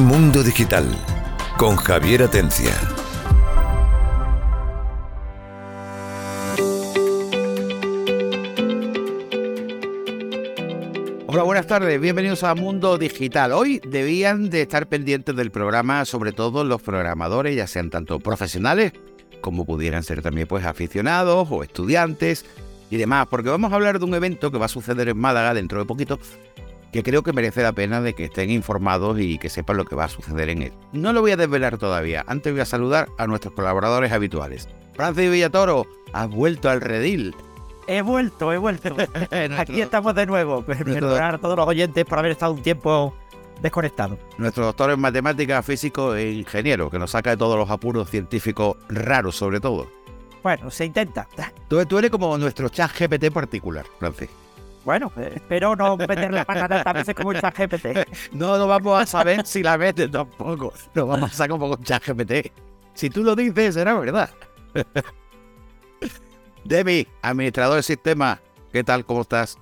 Mundo Digital con Javier Atencia. Hola, buenas tardes, bienvenidos a Mundo Digital. Hoy debían de estar pendientes del programa, sobre todo los programadores, ya sean tanto profesionales como pudieran ser también pues aficionados o estudiantes y demás, porque vamos a hablar de un evento que va a suceder en Málaga dentro de poquito, que creo que merece la pena de que estén informados y que sepan lo que va a suceder en él. No lo voy a desvelar todavía, antes voy a saludar a nuestros colaboradores habituales. Francis Villatoro, has vuelto al redil. He vuelto, he vuelto. Aquí estamos de nuevo. Perdonar a todos los oyentes por haber estado un tiempo desconectado. Nuestro doctor en matemáticas, físico e ingeniero, que nos saca de todos los apuros científicos raros, sobre todo. Bueno, se intenta. Tú, tú eres como nuestro chat GPT particular, Francis. Bueno, eh, espero no meter la pata tantas veces como el chat GPT. No, no vamos a saber si la metes tampoco. No vamos a sacar como con chat GPT. Si tú lo dices, será verdad. Demi, administrador del sistema, ¿qué tal? ¿Cómo estás?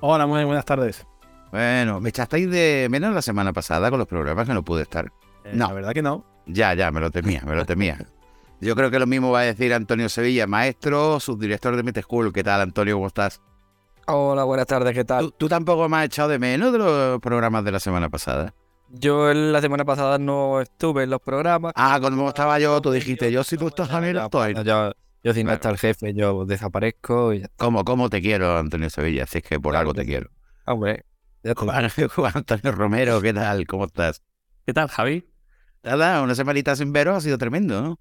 Hola, muy buenas tardes. Bueno, me echasteis de menos la semana pasada con los programas que no pude estar. Eh, No. La verdad que no. Ya, ya, me lo temía, me lo temía. Yo creo que lo mismo va a decir Antonio Sevilla, maestro, subdirector de Mete School. ¿Qué tal, Antonio? ¿Cómo estás? Hola, buenas tardes, ¿qué tal? ¿Tú, tú tampoco me has echado de menos de los programas de la semana pasada? Yo el- la semana pasada no estuve en los programas. Ah, cuando estaba yo, tú dijiste, yo si tú estás mí, no estoy. Yo, yo si no está el jefe, yo desaparezco y ya. ¿Cómo, ¿Cómo te quiero, Antonio Sevilla? Si es que por algo te quiero. Hombre, ya. Juan, Antonio Romero, ¿qué tal? ¿Cómo estás? ¿Qué tal, Javi? Nada, una semanita sin veros ha sido tremendo, ¿no?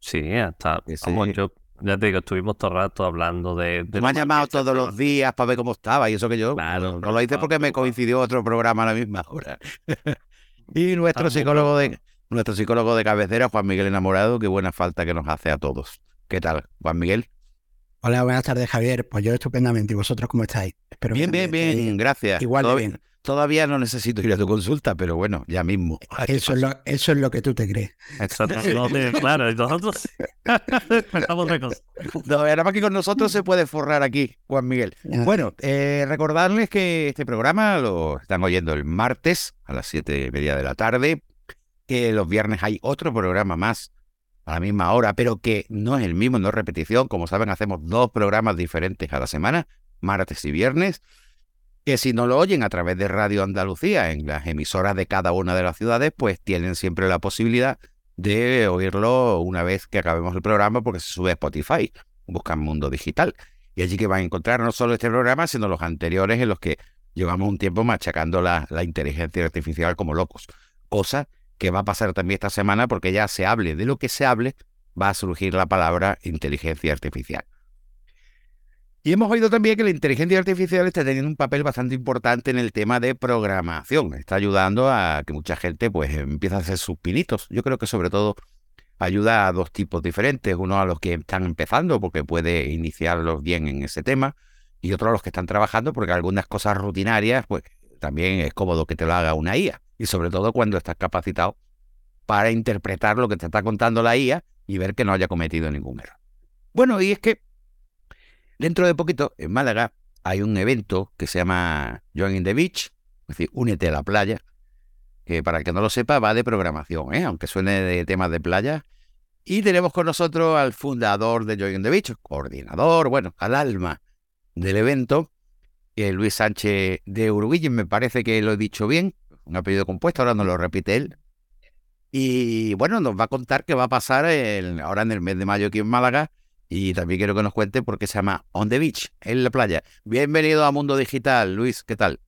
Sí, hasta. Vamos, yo, ya te digo, estuvimos todo el rato hablando de. de me han los llamado todos los días para ver cómo estaba y eso que yo Claro, no lo hice porque me coincidió otro programa a la misma hora. y nuestro psicólogo de nuestro psicólogo de cabecera, Juan Miguel Enamorado, qué buena falta que nos hace a todos. ¿Qué tal, Juan Miguel? Hola, buenas tardes, Javier. Pues yo estupendamente. ¿Y vosotros cómo estáis? Espero que Bien, bien, bien, estéis gracias. Igual de bien. Todavía no necesito ir a tu consulta, pero bueno, ya mismo. Eso es, lo, eso es lo que tú te crees. Exacto, no, sí, claro, y nosotros estamos cosas. No, ahora más que con nosotros se puede forrar aquí, Juan Miguel. Bueno, eh, recordarles que este programa lo están oyendo el martes a las siete y media de la tarde, que los viernes hay otro programa más a la misma hora, pero que no es el mismo, no es repetición. Como saben, hacemos dos programas diferentes a la semana, martes y viernes, que si no lo oyen a través de Radio Andalucía, en las emisoras de cada una de las ciudades, pues tienen siempre la posibilidad de oírlo una vez que acabemos el programa, porque se sube a Spotify. Buscan Mundo Digital. Y allí que van a encontrar no solo este programa, sino los anteriores en los que llevamos un tiempo machacando la, la inteligencia artificial como locos. Cosa que va a pasar también esta semana porque ya se hable de lo que se hable, va a surgir la palabra inteligencia artificial. Y hemos oído también que la inteligencia artificial está teniendo un papel bastante importante en el tema de programación. Está ayudando a que mucha gente pues empiece a hacer sus pinitos. Yo creo que sobre todo ayuda a dos tipos diferentes. Uno a los que están empezando porque puede iniciarlos bien en ese tema y otro a los que están trabajando porque algunas cosas rutinarias pues también es cómodo que te lo haga una IA. Y sobre todo cuando estás capacitado para interpretar lo que te está contando la IA y ver que no haya cometido ningún error. Bueno, y es que dentro de poquito en Málaga hay un evento que se llama Join in the Beach, es decir, únete a la playa, que para el que no lo sepa va de programación, ¿eh? aunque suene de temas de playa. Y tenemos con nosotros al fundador de Join in the Beach, coordinador, bueno, al alma del evento, Luis Sánchez de Uruguay, me parece que lo he dicho bien, un apellido compuesto, ahora no lo repite él. Y bueno, nos va a contar qué va a pasar ahora en el mes de mayo aquí en Málaga. Y también quiero que nos cuente por qué se llama On the Beach, en la playa. Bienvenido a Mundo Digital, Luis, ¿qué tal?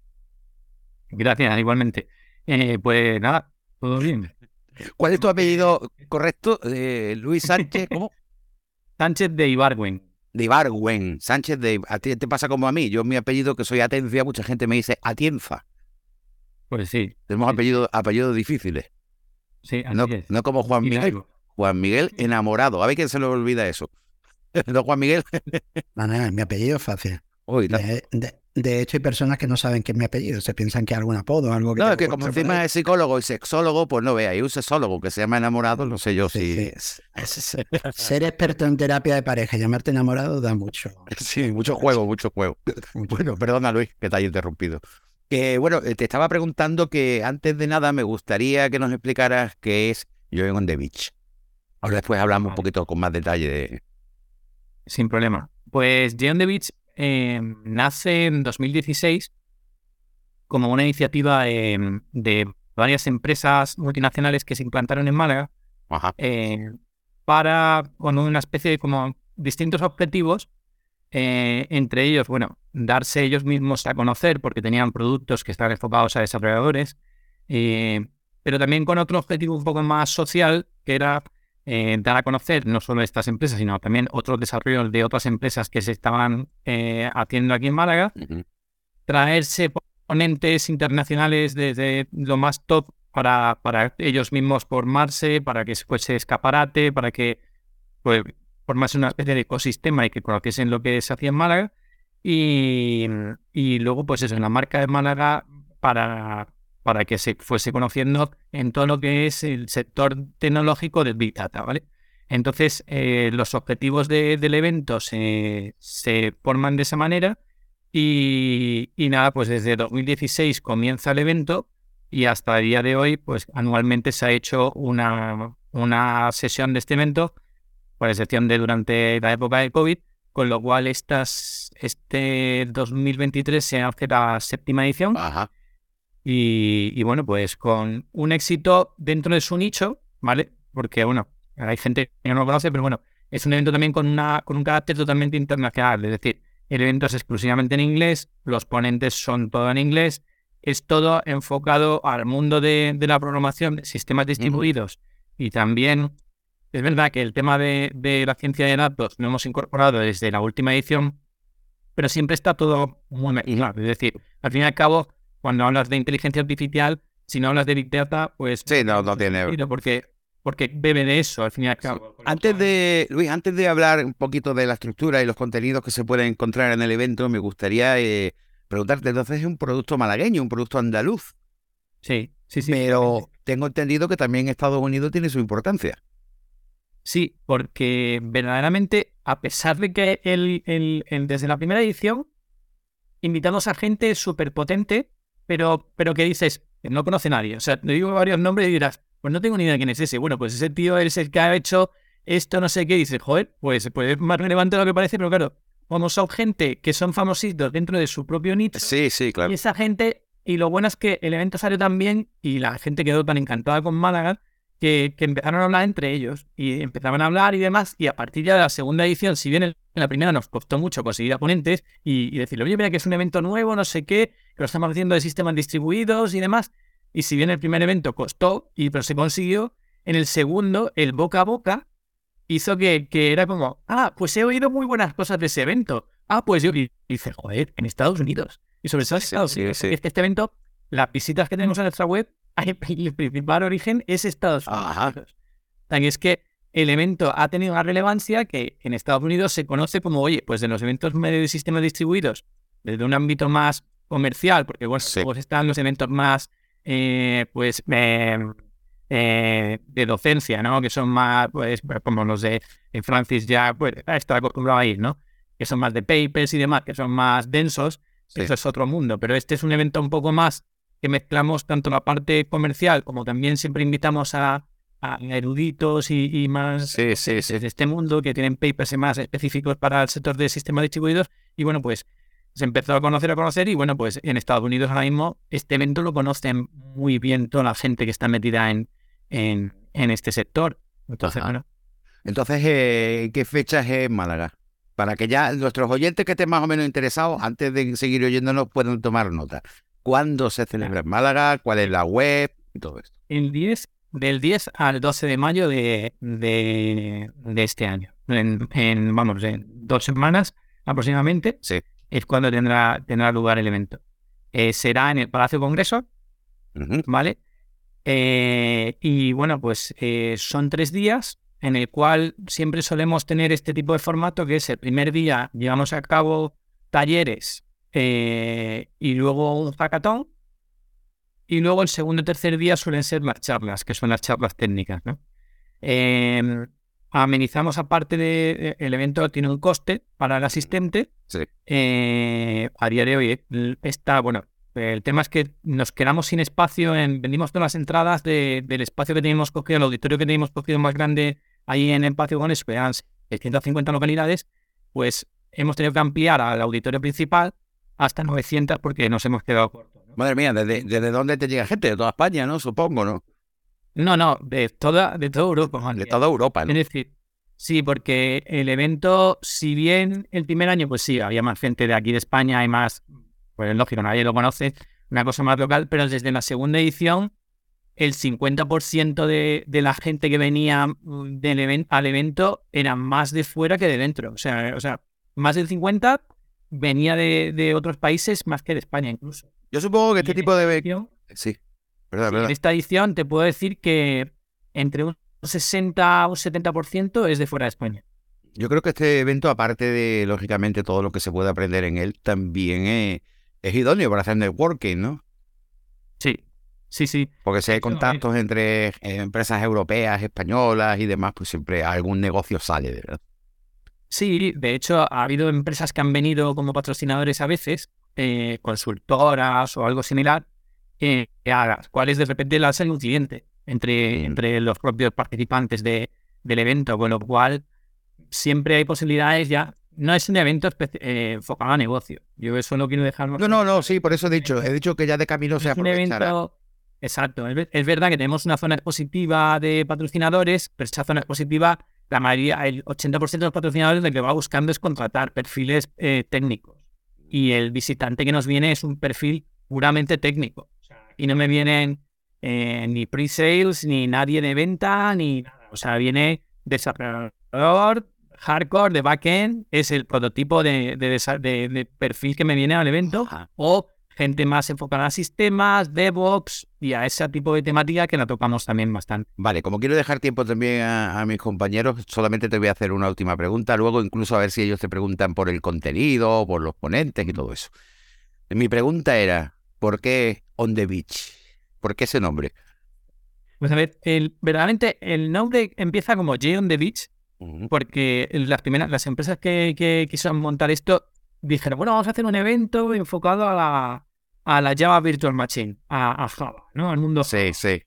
Gracias, igualmente. Eh, pues nada, todo bien. ¿Cuál es tu apellido correcto? Eh, Luis Sánchez, ¿cómo? Sánchez de Ibargüen. De Ibargüen, Sánchez de... A ti te pasa como a mí, yo mi apellido que soy Atencia, mucha gente me dice Atienza. Pues sí, Tenemos Sí. apellidos difíciles. sí, así No, es. no como Juan Miguel. Juan Miguel enamorado. A ver quién se le olvida eso. ¿No, Juan Miguel? No, no, mi apellido es fácil. Uy, no. De, de- de hecho, hay personas que no saben qué es mi apellido. Se piensan que es algún apodo, algo que. No, es que como encima es psicólogo y sexólogo, pues no vea. Hay un sexólogo que se llama enamorado, no sé yo Sí, si... sí, ser experto en terapia de pareja y llamarte enamorado da mucho. Sí, mucho juego, mucho juego. Bueno, perdona Luis, que te haya interrumpido. Que bueno, eh, te estaba preguntando que antes de nada me gustaría que nos explicaras qué es Joy on the Beach. Ahora después hablamos un poquito con más detalle de. Sin problema. Pues Jay on the Beach eh, nace en 2016 como una iniciativa eh, de varias empresas multinacionales que se implantaron en Málaga Ajá. eh, para, con una especie de como distintos objetivos, eh, entre ellos, bueno, darse ellos mismos a conocer porque tenían productos que estaban enfocados a desarrolladores, pero también con otro objetivo un poco más social, que era eh, dar a conocer no solo estas empresas, sino también otros desarrollos de otras empresas que se estaban eh, haciendo aquí en Málaga, Ujú. traerse ponentes internacionales desde lo más top para, para ellos mismos formarse, para que fuese escaparate, para que pues, formase una especie de ecosistema y que conociesen lo que se hacía en Málaga. Y, y luego, pues eso, en la marca de Málaga para, para que se fuese conociendo en todo lo que es el sector tecnológico del Big Data, ¿vale? Entonces, eh, los objetivos de- del evento se, se forman de esa manera y, y nada, pues desde 2016 comienza el evento y hasta el día de hoy, pues anualmente se ha hecho una, una sesión de este evento, por excepción de durante la época de COVID, con lo cual estas, este 2023 se hace la séptima edición. Ajá. Y, y bueno, pues con un éxito dentro de su nicho, ¿vale? Porque bueno, hay gente que no lo conoce, pero bueno, es un evento también con, una, con un carácter totalmente internacional. Es decir, el evento es exclusivamente en inglés, los ponentes son todo en inglés, es todo enfocado al mundo de, de la programación, de sistemas distribuidos y también es verdad que el tema de, de la ciencia de datos lo hemos incorporado desde la última edición, pero siempre está todo muy mezclado. Es decir, al fin y al cabo, cuando hablas de inteligencia artificial, si no hablas de Big Data, pues... Sí, no, no tiene- Porque, porque bebe de eso, al fin y al cabo. Antes de, Luis, antes de hablar un poquito de la estructura y los contenidos que se pueden encontrar en el evento, me gustaría eh, preguntarte, entonces es un producto malagueño, un producto andaluz, Sí, sí, sí. pero tengo entendido que también Estados Unidos tiene su importancia. Sí, porque verdaderamente, a pesar de que el, el- el- desde la primera edición invitamos a gente súper potente, pero, pero que dices, no conoce nadie. O sea, te digo varios nombres y dirás, pues no tengo ni idea de quién es ese. Bueno, pues ese tío es el que ha hecho esto, no sé qué. Y dices, joder, pues, pues es más relevante de lo que parece, pero claro, como son gente que son famositos dentro de su propio nicho, Sí, sí, claro. y esa gente, y lo bueno es que el evento salió tan bien y la gente quedó tan encantada con Málaga que, que empezaron a hablar entre ellos y empezaban a hablar y demás. Y a partir ya de la segunda edición, si bien en la primera nos costó mucho conseguir a ponentes y, y decirle, oye, mira que es un evento nuevo, no sé qué, que lo estamos haciendo de sistemas distribuidos y demás. Y si bien el primer evento costó, y pero se consiguió, en el segundo, el boca a boca hizo que, que era como, ah, pues he oído muy buenas cosas de ese evento. Ah, pues yo, y, dice, joder, en Estados Unidos. Y sobre todo Sí, Estados sí, Unidos. sí. Este, este evento, las visitas que tenemos en nuestra web, el principal origen es Estados Unidos. Ajá. Es que el evento ha tenido una relevancia que en Estados Unidos se conoce como, oye, pues de los eventos medio de sistemas distribuidos, desde un ámbito más comercial, porque bueno, Sí. luego están los eventos más, eh, pues, eh, eh, de docencia, ¿no? Que son más, pues, como los de Francis ya, pues, está acostumbrado a ir, ¿no? Que son más de papers y demás, que son más densos. Sí. Eso es otro mundo, pero este es un evento un poco más que mezclamos tanto la parte comercial como también siempre invitamos a, a eruditos y, y más Sí, sí, sí. de este mundo que tienen papers más específicos para el sector de sistemas distribuidos y bueno pues se empezó a conocer a conocer y bueno pues en Estados Unidos ahora mismo este evento lo conocen muy bien toda la gente que está metida en, en, en este sector entonces bueno Entonces, eh, ¿qué fechas es Málaga? Para que ya nuestros oyentes que estén más o menos interesados, antes de seguir oyéndonos, puedan tomar nota. ¿Cuándo se celebra en Málaga? ¿Cuál es la web? Y todo esto. el 10 del 10 al 12 de mayo de, de, de este año en, en, vamos en dos semanas aproximadamente Sí. es cuando tendrá tendrá lugar el evento Eh, será en el Palacio Congreso. ¿vale? Eh, y bueno, pues eh, son tres días en el cual siempre solemos tener este tipo de formato, que es el primer día llevamos a cabo talleres eh, y luego un hackathon, y luego el segundo y tercer día suelen ser las charlas, que son las charlas técnicas, ¿no? Eh, amenizamos aparte de el evento tiene un coste para el asistente Sí. eh, a día de hoy eh, está, bueno, El tema es que nos quedamos sin espacio, en, vendimos todas las entradas de- del espacio que teníamos cogido, el auditorio que teníamos cogido más grande ahí en el patio con que eran 650 localidades, pues hemos tenido que ampliar al auditorio principal hasta 900 porque nos hemos quedado cortos. ¿no? Madre mía, ¿desde, desde dónde te llega gente? De toda España, ¿no? Supongo, ¿no? No, no, de toda, de toda Europa. De toda Europa, ¿no? Es decir, sí, porque el evento, si bien el primer año, pues sí, había más gente de aquí de España, hay más, pues es lógico, nadie lo conoce, una cosa más local, pero desde la segunda edición, el 50% de, de la gente que venía mm, del al evento era más de fuera que de dentro. O sea, o sea más del 50% venía de, de otros países más que de España incluso. Yo supongo que este tipo de... edición- Sí, verdad, Sí, verdad. En esta edición te puedo decir que entre un 60 o un 70% es de fuera de España. Yo creo que este evento, aparte de, lógicamente, todo lo que se puede aprender en él, también es, es idóneo para hacer networking, ¿no? Sí, sí, sí. Porque si hay contactos entre eh, empresas europeas, españolas y demás, pues siempre algún negocio sale, de verdad. Sí, de hecho, ha habido empresas que han venido como patrocinadores a veces, eh, consultoras o algo similar, eh, a las cuales de repente le sale un cliente entre, Mm. entre los propios participantes de, del evento, con lo cual siempre hay posibilidades ya. No es un evento eh, enfocado a negocio. Yo eso no quiero dejar. No, no, no, sí, por eso he dicho, he dicho que ya de camino se es un aprovechará. evento. Exacto. Es verdad que tenemos una zona expositiva de patrocinadores, pero esa zona expositiva, la mayoría, el 80% de los patrocinadores lo que va buscando es contratar perfiles eh, técnicos. Y el visitante que nos viene es un perfil puramente técnico. Y no me vienen eh, ni pre-sales, ni nadie de venta, ni nada. O sea, viene desarrollador, hardcore, de backend, es el prototipo de, de de- de perfil que me viene al evento Ajá. o gente más enfocada a sistemas, DevOps y a ese tipo de temática que la tocamos también bastante. Vale, como quiero dejar tiempo también a, a mis compañeros, solamente te voy a hacer una última pregunta, luego incluso a ver si ellos te preguntan por el contenido, por los ponentes y todo eso. Mi pregunta era, ¿por qué On the Beach? ¿Por qué ese nombre? Pues a ver, el, verdaderamente el nombre empieza como Jay on the Beach, porque las primeras, las empresas que, que quisieron montar esto dijeron, bueno, vamos a hacer un evento enfocado a la, a la Java Virtual Machine, a, a Java, ¿no? Al mundo Sí, sí.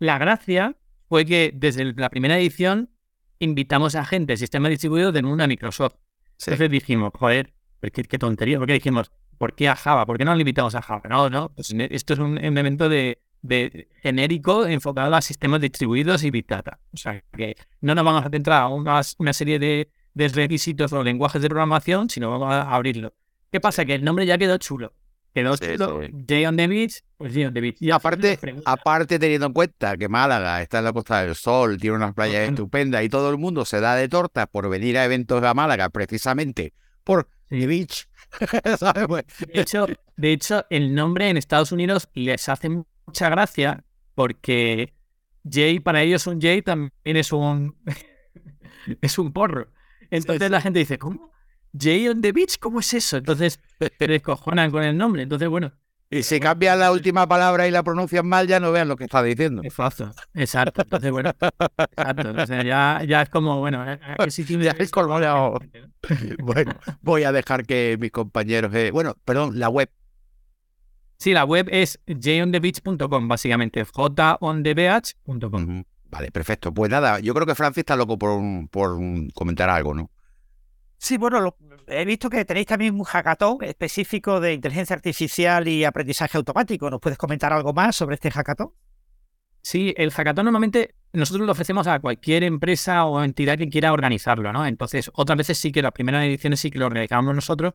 La gracia fue que desde la primera edición invitamos a gente del sistema distribuido del mundo de Microsoft. Sí. Entonces dijimos, joder, qué, qué tontería, ¿por qué dijimos, ¿por qué a Java? ¿Por qué no le invitamos a Java? No, no, pues esto es un, un evento de, de genérico enfocado a sistemas distribuidos y Big Data. O sea, que no nos vamos a centrar a una serie de, de requisitos o lenguajes de programación, sino vamos a abrirlo. ¿Qué pasa? Que el nombre ya quedó chulo. Quedó Sí, the Beach, pues Jay on the Beach. Y aparte, aparte teniendo en cuenta que Málaga está en la Costa del Sol, tiene unas playas estupendas y todo el mundo se da de tortas por venir a eventos a Málaga precisamente por Sí. The Beach. De hecho, de hecho, el nombre en Estados Unidos les hace mucha gracia porque Jay, para ellos un Jay también es un es un porro. Entonces la gente dice, ¿cómo? Jay on the beach, ¿cómo es eso? Entonces se descojonan con el nombre. Entonces, bueno, y si cambian la última palabra y la pronuncian mal, ya no vean lo que está diciendo. es fácil. Exacto. Entonces, bueno, exacto. O sea, ya, ya es como, bueno, eh, eh, ¿qué sitio Ya es colmado. Bueno, voy a dejar que mis compañeros. eh, bueno, perdón, la web. Sí, la web es jayonthebeach.com, básicamente. jonthebeach.com. Vale, perfecto. Pues nada, yo creo que Francis está loco por, por comentar algo, ¿no? Sí, bueno, he visto que tenéis también un hackathon específico de inteligencia artificial y aprendizaje automático. ¿Nos puedes comentar algo más sobre este hackathon? Sí, el hackathon normalmente nosotros lo ofrecemos a cualquier empresa o entidad que quiera organizarlo, ¿no? Entonces, otras veces sí que las primeras ediciones sí que lo organizamos nosotros,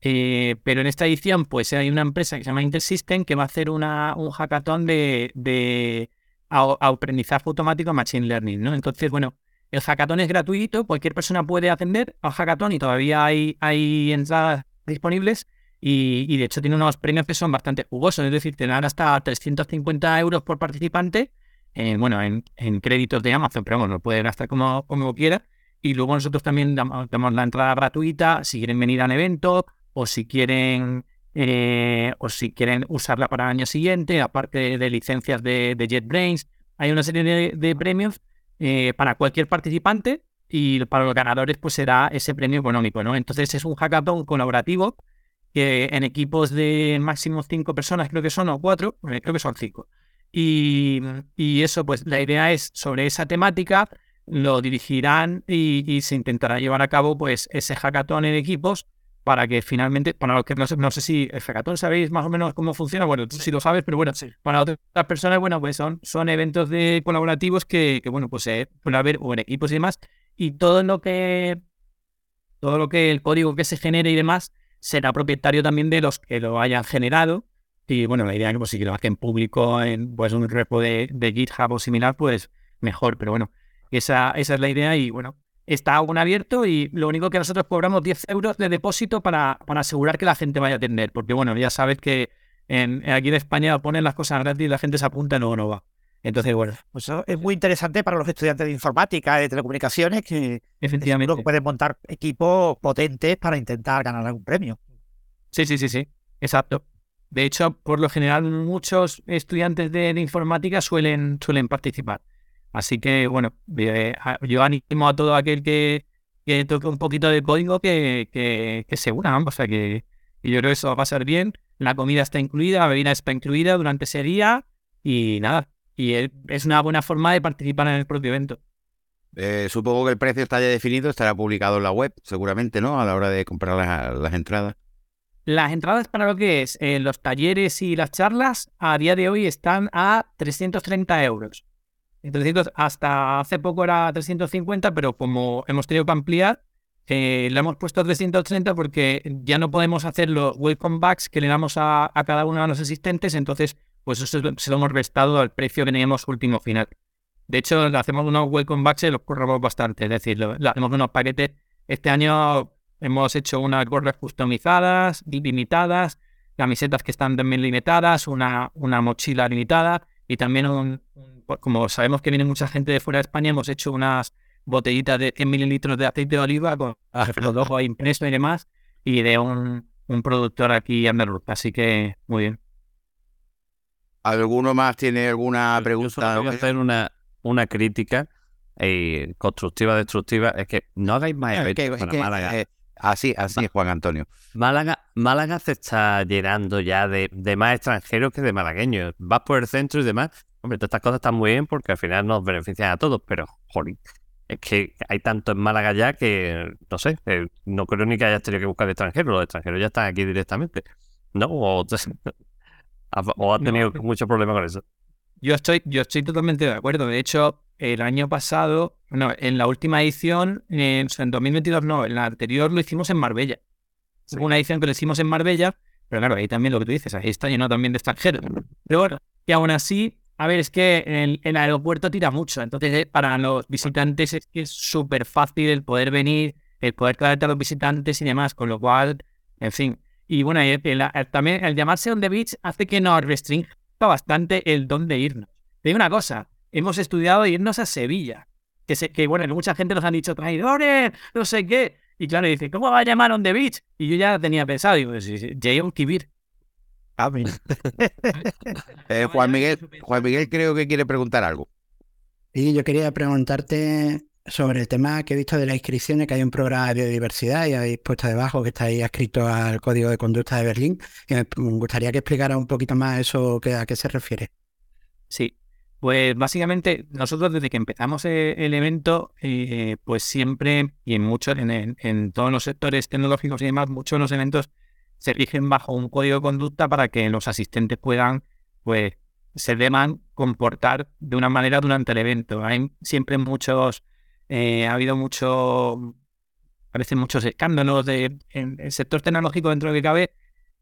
eh, pero en esta edición, pues hay una empresa que se llama Intersystem que va a hacer una, un hackathon de, de au- aprendizaje automático Machine Learning, ¿no? Entonces, bueno, el hackathon es gratuito, cualquier persona puede atender al hackathon y todavía hay, entradas disponibles. Y, de hecho tiene unos premios que son bastante jugosos, es decir, te dan hasta 350 euros por participante, bueno, en, créditos de Amazon, pero bueno, lo puede gastar como, como quiera. Y luego nosotros también damos, la entrada gratuita si quieren venir al evento o si quieren eh, o si quieren usarla para el año siguiente, aparte de licencias de, JetBrains. Hay una serie de premios eh, para cualquier participante y para los ganadores pues será ese premio económico, ¿no? Entonces es un hackathon colaborativo que en equipos de máximo cinco personas, creo que son, o cuatro, eh, creo que son cinco. Y, y eso, pues la idea es sobre esa temática, lo dirigirán y, y se intentará llevar a cabo pues ese hackathon en equipos para que finalmente, para los que no sé, no sé si el hackathon sabéis más o menos cómo funciona, bueno, tú sí lo sabes, pero bueno, para otras personas, bueno, pues son, son eventos de colaborativos que, que bueno, pues eh, puede haber o en equipos y demás, y todo lo que todo lo que el código que se genere y demás será propietario también de los que lo hayan generado. Y bueno, la idea es que pues, si lo hacen público en pues, un repo de, de GitHub o similar, pues mejor. Pero bueno, esa, esa es la idea y bueno, está aún abierto y lo único que nosotros cobramos 10 euros de depósito para, para asegurar que la gente vaya a atender. Porque bueno, ya sabes que en, aquí en España ponen las cosas gratis y la gente se apunta y no, no va. Entonces, bueno. Pues eso es muy interesante para los estudiantes de informática, de telecomunicaciones, que efectivamente que pueden montar equipos potentes para intentar ganar algún premio. Sí, sí, sí, sí. Exacto. De hecho, por lo general, muchos estudiantes de, informática suelen, suelen participar. Así que, bueno, eh, yo animo a todo aquel que, que toque un poquito de código que, que, que se una. O sea, que, que yo creo que eso va a ser bien. La comida está incluida, la bebida está incluida durante ese día. Y nada, y es una buena forma de participar en el propio evento. Eh, supongo que el precio está ya definido, estará publicado en la web, seguramente, ¿no? A la hora de comprar las, entradas. Las entradas para lo que es eh, los talleres y las charlas a día de hoy están a 330 euros. Entonces, hasta hace poco era 350, pero como hemos tenido que ampliar, eh, le hemos puesto a 330 porque ya no podemos hacer los welcome backs que le damos a, cada uno de los asistentes. Entonces, pues eso se lo hemos restado al precio que teníamos último final. De hecho, hacemos unos welcome backs y los corremos bastante, es decir, le hacemos unos paquetes. Este año hemos hecho unas gorras customizadas, limitadas, camisetas que están también limitadas, una, una mochila limitada y también, un, como sabemos que viene mucha gente de fuera de España, hemos hecho unas botellitas de 100 mililitros de aceite de oliva con los ojos impresos y demás y de un, un productor aquí andaluz. Así que muy bien. ¿Alguno más tiene alguna pregunta? Yo voy a hacer una, una crítica eh, constructiva, destructiva. Es que no hagáis más eventos para Málaga. Eh, así, así, Juan Antonio. Málaga, Málaga se está llenando ya de, de, más extranjeros que de malagueños. Vas por el centro y demás. Hombre, todas estas cosas están muy bien porque al final nos benefician a todos, pero, joder, es que hay tanto en Málaga ya que, no sé, eh, no creo ni que hayas tenido que buscar extranjeros. Los extranjeros ya están aquí directamente. ¿No? O, ¿O ha tenido mucho problema con eso? Yo estoy, yo estoy totalmente de acuerdo. De hecho, el año pasado, no, en la última edición, en, 2022 no, en la anterior lo hicimos en Marbella. Una edición que lo hicimos en Marbella, pero claro, ahí también lo que tú dices, ahí está lleno también de extranjeros. Pero bueno, y aún así, a ver, es que el, el aeropuerto tira mucho. Entonces, eh, para los visitantes es súper fácil el poder venir, el poder traerte a los visitantes y demás, con lo cual, en fin, y bueno, también el llamarse On the Beach hace que nos restrinja bastante el dónde irnos. Te digo una cosa, hemos estudiado irnos a Sevilla. Que, que bueno, mucha gente nos han dicho traidores, no sé qué. Y claro, dice, ¿cómo va a llamar On the Beach? Y yo ya tenía pensado, digo, Jayon Kibir. Eh, Juan Miguel, Juan Miguel creo que quiere preguntar algo. Sí, yo quería preguntarte sobre el tema que he visto de las inscripciones, que hay un programa de biodiversidad y habéis puesto debajo que está ahí escrito al Código de Conducta de Berlín. Y me gustaría que explicara un poquito más eso, que, a qué se refiere. Sí, pues básicamente nosotros desde que empezamos eh, el evento, eh, pues siempre y en muchos, en, en, todos los sectores tecnológicos y demás, muchos de los eventos se rigen bajo un código de conducta para que los asistentes puedan, pues, se deban comportar de una manera durante el evento. Hay siempre muchos eh, ha habido mucho, parece muchos escándalos de, en el sector tecnológico dentro de que cabe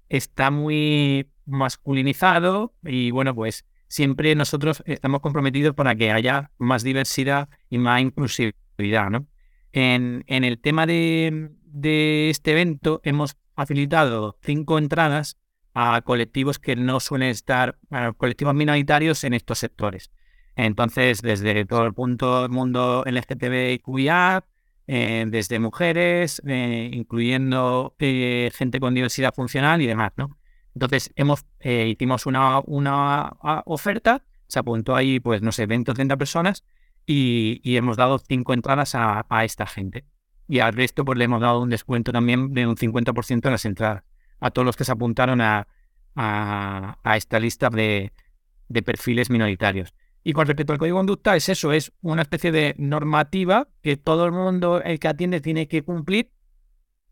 está muy masculinizado y bueno, pues siempre nosotros estamos comprometidos para que haya más diversidad y más inclusividad, ¿no? En, en el tema de, de este evento hemos facilitado cinco entradas a colectivos que no suelen estar, colectivos minoritarios en estos sectores. Entonces, desde todo el punto del mundo LGTBIQIA, eh, desde mujeres, eh, incluyendo eh, gente con diversidad funcional y demás, ¿no? Entonces, hemos, hicimos una, una oferta, se apuntó ahí, pues, no sé, 20 o 30 personas y, hemos dado cinco entradas a, esta gente. Y al resto, pues, le hemos dado un descuento también de un 50% en las entradas. a todos los que se apuntaron a, a, esta lista de, de perfiles minoritarios. Y con respecto al código de conducta, es eso, es una especie de normativa que todo el mundo el que atiende tiene que cumplir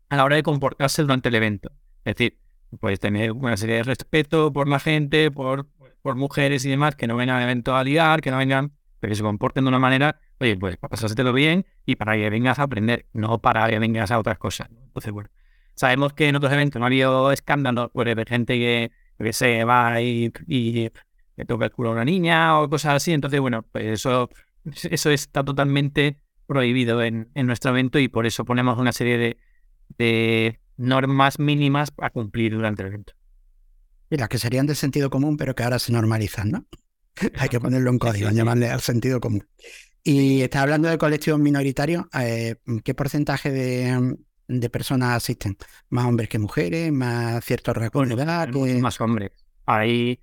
a la hora de comportarse durante el evento. Es decir, puedes tener una serie de respeto por la gente, por, por mujeres y demás, que no vengan al evento a liar, que no vengan, pero que se comporten de una manera, oye, pues para pasárselo bien y para que vengas a aprender, no para que vengas a otras cosas. Entonces, bueno, sabemos que en otros eventos no ha habido escándalos pues, de gente que, que se va y, y le toca el culo a una niña o cosas así. Entonces, bueno, pues eso, eso está totalmente prohibido en, en nuestro evento y por eso ponemos una serie de, de normas mínimas a cumplir durante el evento. Y las que serían de sentido común, pero que ahora se normalizan, ¿no? Hay que ponerlo en código, llamarle al sentido común. Y está hablando de colectivos minoritarios. Eh, ¿Qué porcentaje de, de, personas asisten? ¿Más hombres que mujeres? ¿Más ciertos rasgos Más hombres. Ahí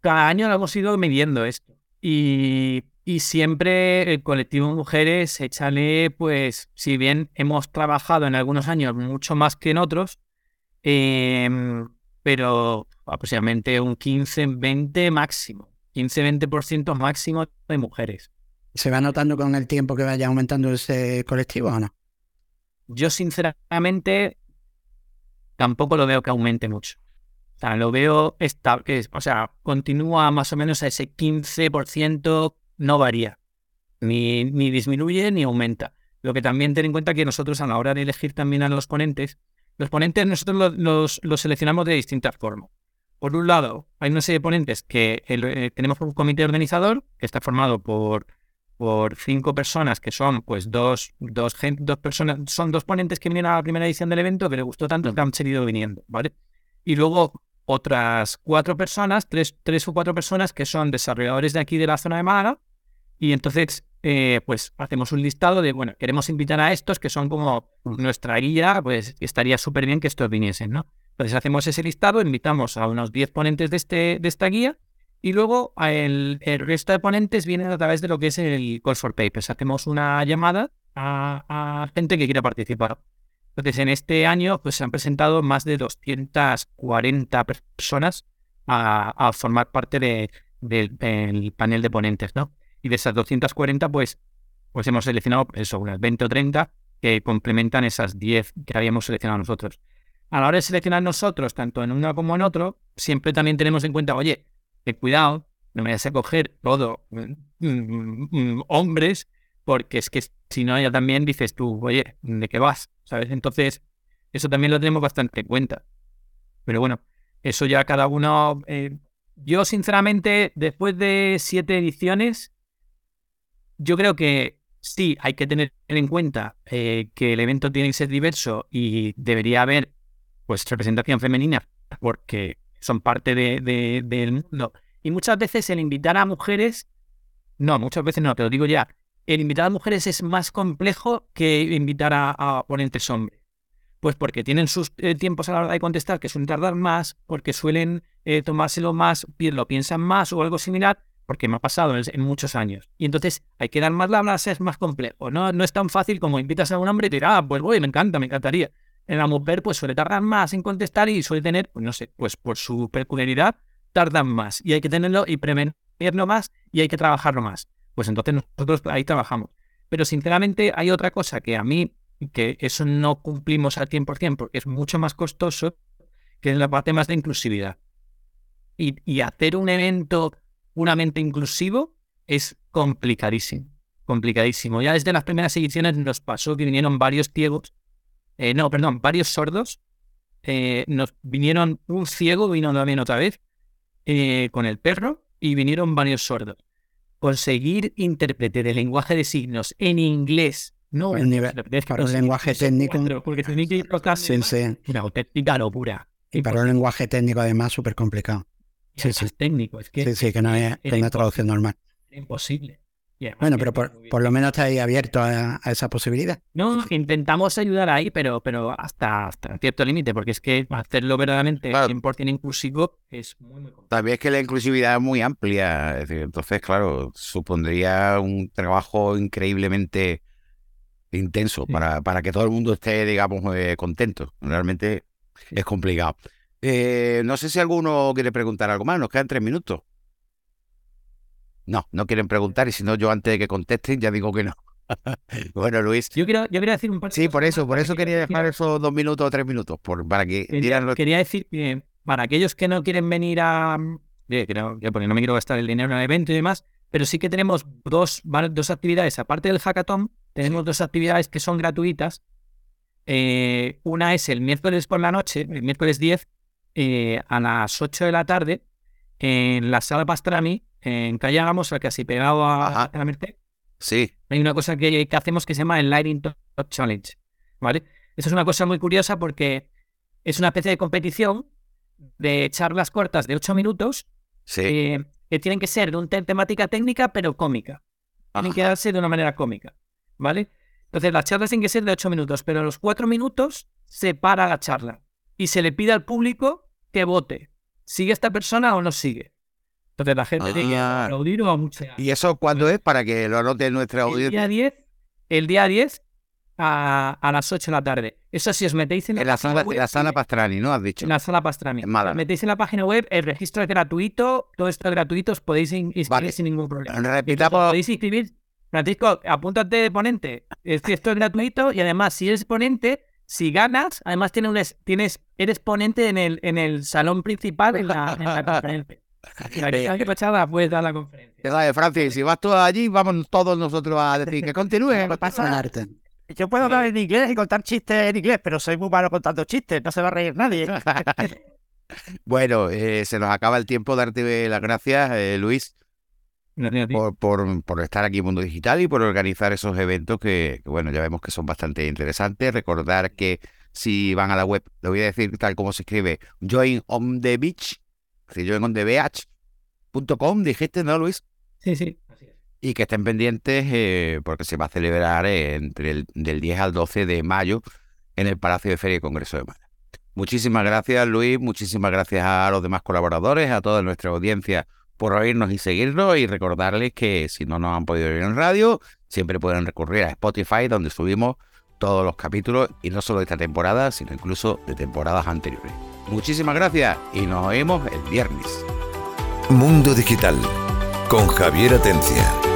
cada año lo hemos ido midiendo esto. Y, siempre el colectivo de mujeres, échale, pues, si bien hemos trabajado en algunos años mucho más que en otros, em, pero aproximadamente un 15-20 máximo. 15-20% máximo de mujeres. ¿Se va notando con el tiempo que vaya aumentando ese colectivo o no? Yo sinceramente tampoco lo veo que aumente mucho. O sea, lo veo estable, o sea, continúa más o menos a ese 15%, no varía, ni, ni disminuye ni aumenta. Lo que también ten en cuenta que nosotros a la hora de elegir también a los ponentes, los ponentes nosotros los, los, seleccionamos de distintas formas. Por un lado, hay una serie de ponentes que eh, tenemos un comité organizador que está formado por, por cinco personas que son pues dos, dos, dos personas, son dos ponentes que vinieron a la primera edición del evento que les gustó tanto que han seguido viniendo, ¿vale? Y luego otras cuatro personas, tres, tres o cuatro personas que son desarrolladores de aquí de la zona de Málaga. Y entonces, eh, pues hacemos un listado de, bueno, queremos invitar a estos que son como nuestra guía, pues estaría súper bien que estos viniesen, ¿no? Entonces hacemos ese listado, invitamos a unos 10 ponentes de, este, de esta guía y luego el, resto de ponentes vienen a través de lo que es el Call for Papers. Hacemos una llamada a, a gente que quiera participar. Entonces, en este año pues, se han presentado más de 240 personas a, formar parte del panel de ponentes, ¿no? Y de esas 240, pues, pues hemos seleccionado eso, unas 20 o 30 que complementan esas 10 que habíamos seleccionado nosotros. A la hora de seleccionar nosotros, tanto en uno como en otro, siempre también tenemos en cuenta, oye, que cuidado, no me vayas a coger todo mm, mm, mm, hombres porque es que si no, ya también dices tú, oye, ¿de qué vas? ¿Sabes? Entonces, eso también lo tenemos bastante en cuenta. Pero bueno, eso ya cada uno... Eh, yo, sinceramente, después de siete ediciones, yo creo que sí, hay que tener en cuenta eh, que el evento tiene que ser diverso y debería haber pues representación femenina porque son parte de, del mundo. Y muchas veces el invitar a mujeres, no, muchas veces no, te lo digo ya, el invitar a mujeres es más complejo que invitar a, ponentes hombres. Pues porque tienen sus eh, tiempos a la hora de contestar que suelen tardar más, porque suelen eh, tomárselo más, lo piensan más o algo similar, porque me ha pasado en, muchos años. Y entonces hay que dar más labras, es más complejo. No, no es tan fácil como invitas a un hombre y te dirá, ah, pues voy, me encanta, me encantaría. En la mujer, pues suele tardar más en contestar y suele tener, pues no sé, pues por su peculiaridad, tardan más. Y hay que tenerlo y prevenirlo más y hay que trabajarlo más pues entonces nosotros ahí trabajamos. Pero sinceramente hay otra cosa que a mí, que eso no cumplimos al 100% porque es mucho más costoso, que es la parte más de inclusividad. Y, hacer un evento puramente inclusivo es complicadísimo, complicadísimo. Ya desde las primeras ediciones nos pasó que vinieron varios ciegos, eh, no, perdón, varios sordos, eh, nos vinieron un ciego, vino también otra vez, eh, con el perro, y vinieron varios sordos conseguir intérprete de lenguaje de signos en inglés, no nivel, para un lenguaje técnico. Porque tiene que ir sí, sí. una auténtica locura. Y para un lenguaje técnico, además, súper complicado. Sí, sí. técnico, es que. Sí, sí, que no hay una traducción normal. Imposible. Bueno, pero por, lo menos está ahí abierto a, esa posibilidad. No, intentamos ayudar ahí, pero, pero hasta, hasta cierto límite, porque es que hacerlo verdaderamente 100% inclusivo es muy, muy complicado. También es que la inclusividad es muy amplia, entonces, claro, supondría un trabajo increíblemente intenso para, para que todo el mundo esté, digamos, eh, contento. Realmente es complicado. Eh, no sé si alguno quiere preguntar algo más, nos quedan tres minutos. No, no quieren preguntar y si no, yo antes de que contesten ya digo que no. bueno, Luis. Yo quiero, yo quería decir un par de Sí, cosas por eso, por eso que- quería dejar esos dos minutos o tres minutos, por, para que Quería, dieran lo- quería decir que para aquellos que no quieren venir a. eh, no, ya, porque no me quiero gastar el dinero en el evento y demás, pero sí que tenemos dos, dos actividades. Aparte del hackathon, tenemos dos actividades que son gratuitas. Eh, una es el miércoles por la noche, el miércoles 10, eh, a las 8 de la tarde, en la sala Pastrami, en calle Agamos, casi pegado a, la Merced Sí, hay una cosa que, que hacemos que se llama el Lighting Top Challenge, ¿vale? Eso es una cosa muy curiosa porque es una especie de competición de charlas cortas de 8 minutos sí. eh, que tienen que ser de una temática técnica pero cómica. Tienen que darse de una manera cómica, ¿vale? Entonces las charlas tienen que ser de 8 minutos, pero a los 4 minutos se para la charla y se le pide al público que vote. ¿Sigue esta persona o no sigue? Entonces la gente tiene que Ah. aplaudir o. ¿Y eso cuándo es? Para que lo anote nuestra El audiencia. día 10, el día 10 a, a las 8 de la tarde. Eso si os metéis en la, En la sala, web, en la sala Pastrani, ¿no? Has dicho. en la sala Málaga. Os metéis en la página web, el registro es gratuito, todo esto es gratuito, os podéis in- inscribir Vale. sin ningún problema. Repitamos. Podéis inscribir. Francisco, apúntate de ponente. Es que esto es gratuito y además, si eres ponente, si ganas, además tienes, un es- tienes eres ponente en el, en el salón principal en la, en la conferencia. Aquí, Pachada, puedes dar la conferencia. Sabes, Francis, si vas tú allí, vamos todos nosotros a decir que continúe. No pasa nada. Yo puedo hablar en inglés y contar chistes en inglés, pero soy muy malo contando chistes, no se va a reír nadie. Bueno, eh, se nos acaba el tiempo. Darte las gracias, eh, Luis, Gracias por, por estar aquí en Mundo Digital y por organizar esos eventos que, que, bueno, ya vemos que son bastante interesantes. Recordar que si van a la web, lo voy a decir tal como se escribe, join on the beach, on the beach.com, dijiste, ¿no, Luis? Sí, sí. Así es. Y que estén pendientes eh, porque se va a celebrar eh, entre el del 10 al 12 de mayo en el Palacio de Feria y Congreso de Málaga. Muchísimas gracias, Luis. Muchísimas gracias a los demás colaboradores, a toda nuestra audiencia por oírnos y seguirnos y recordarles que si no nos han podido oír en radio, siempre pueden recurrir a Spotify donde subimos todos los capítulos y no solo de esta temporada, sino incluso de temporadas anteriores. Muchísimas gracias y nos oímos el viernes. Mundo Digital con Javier Atencia.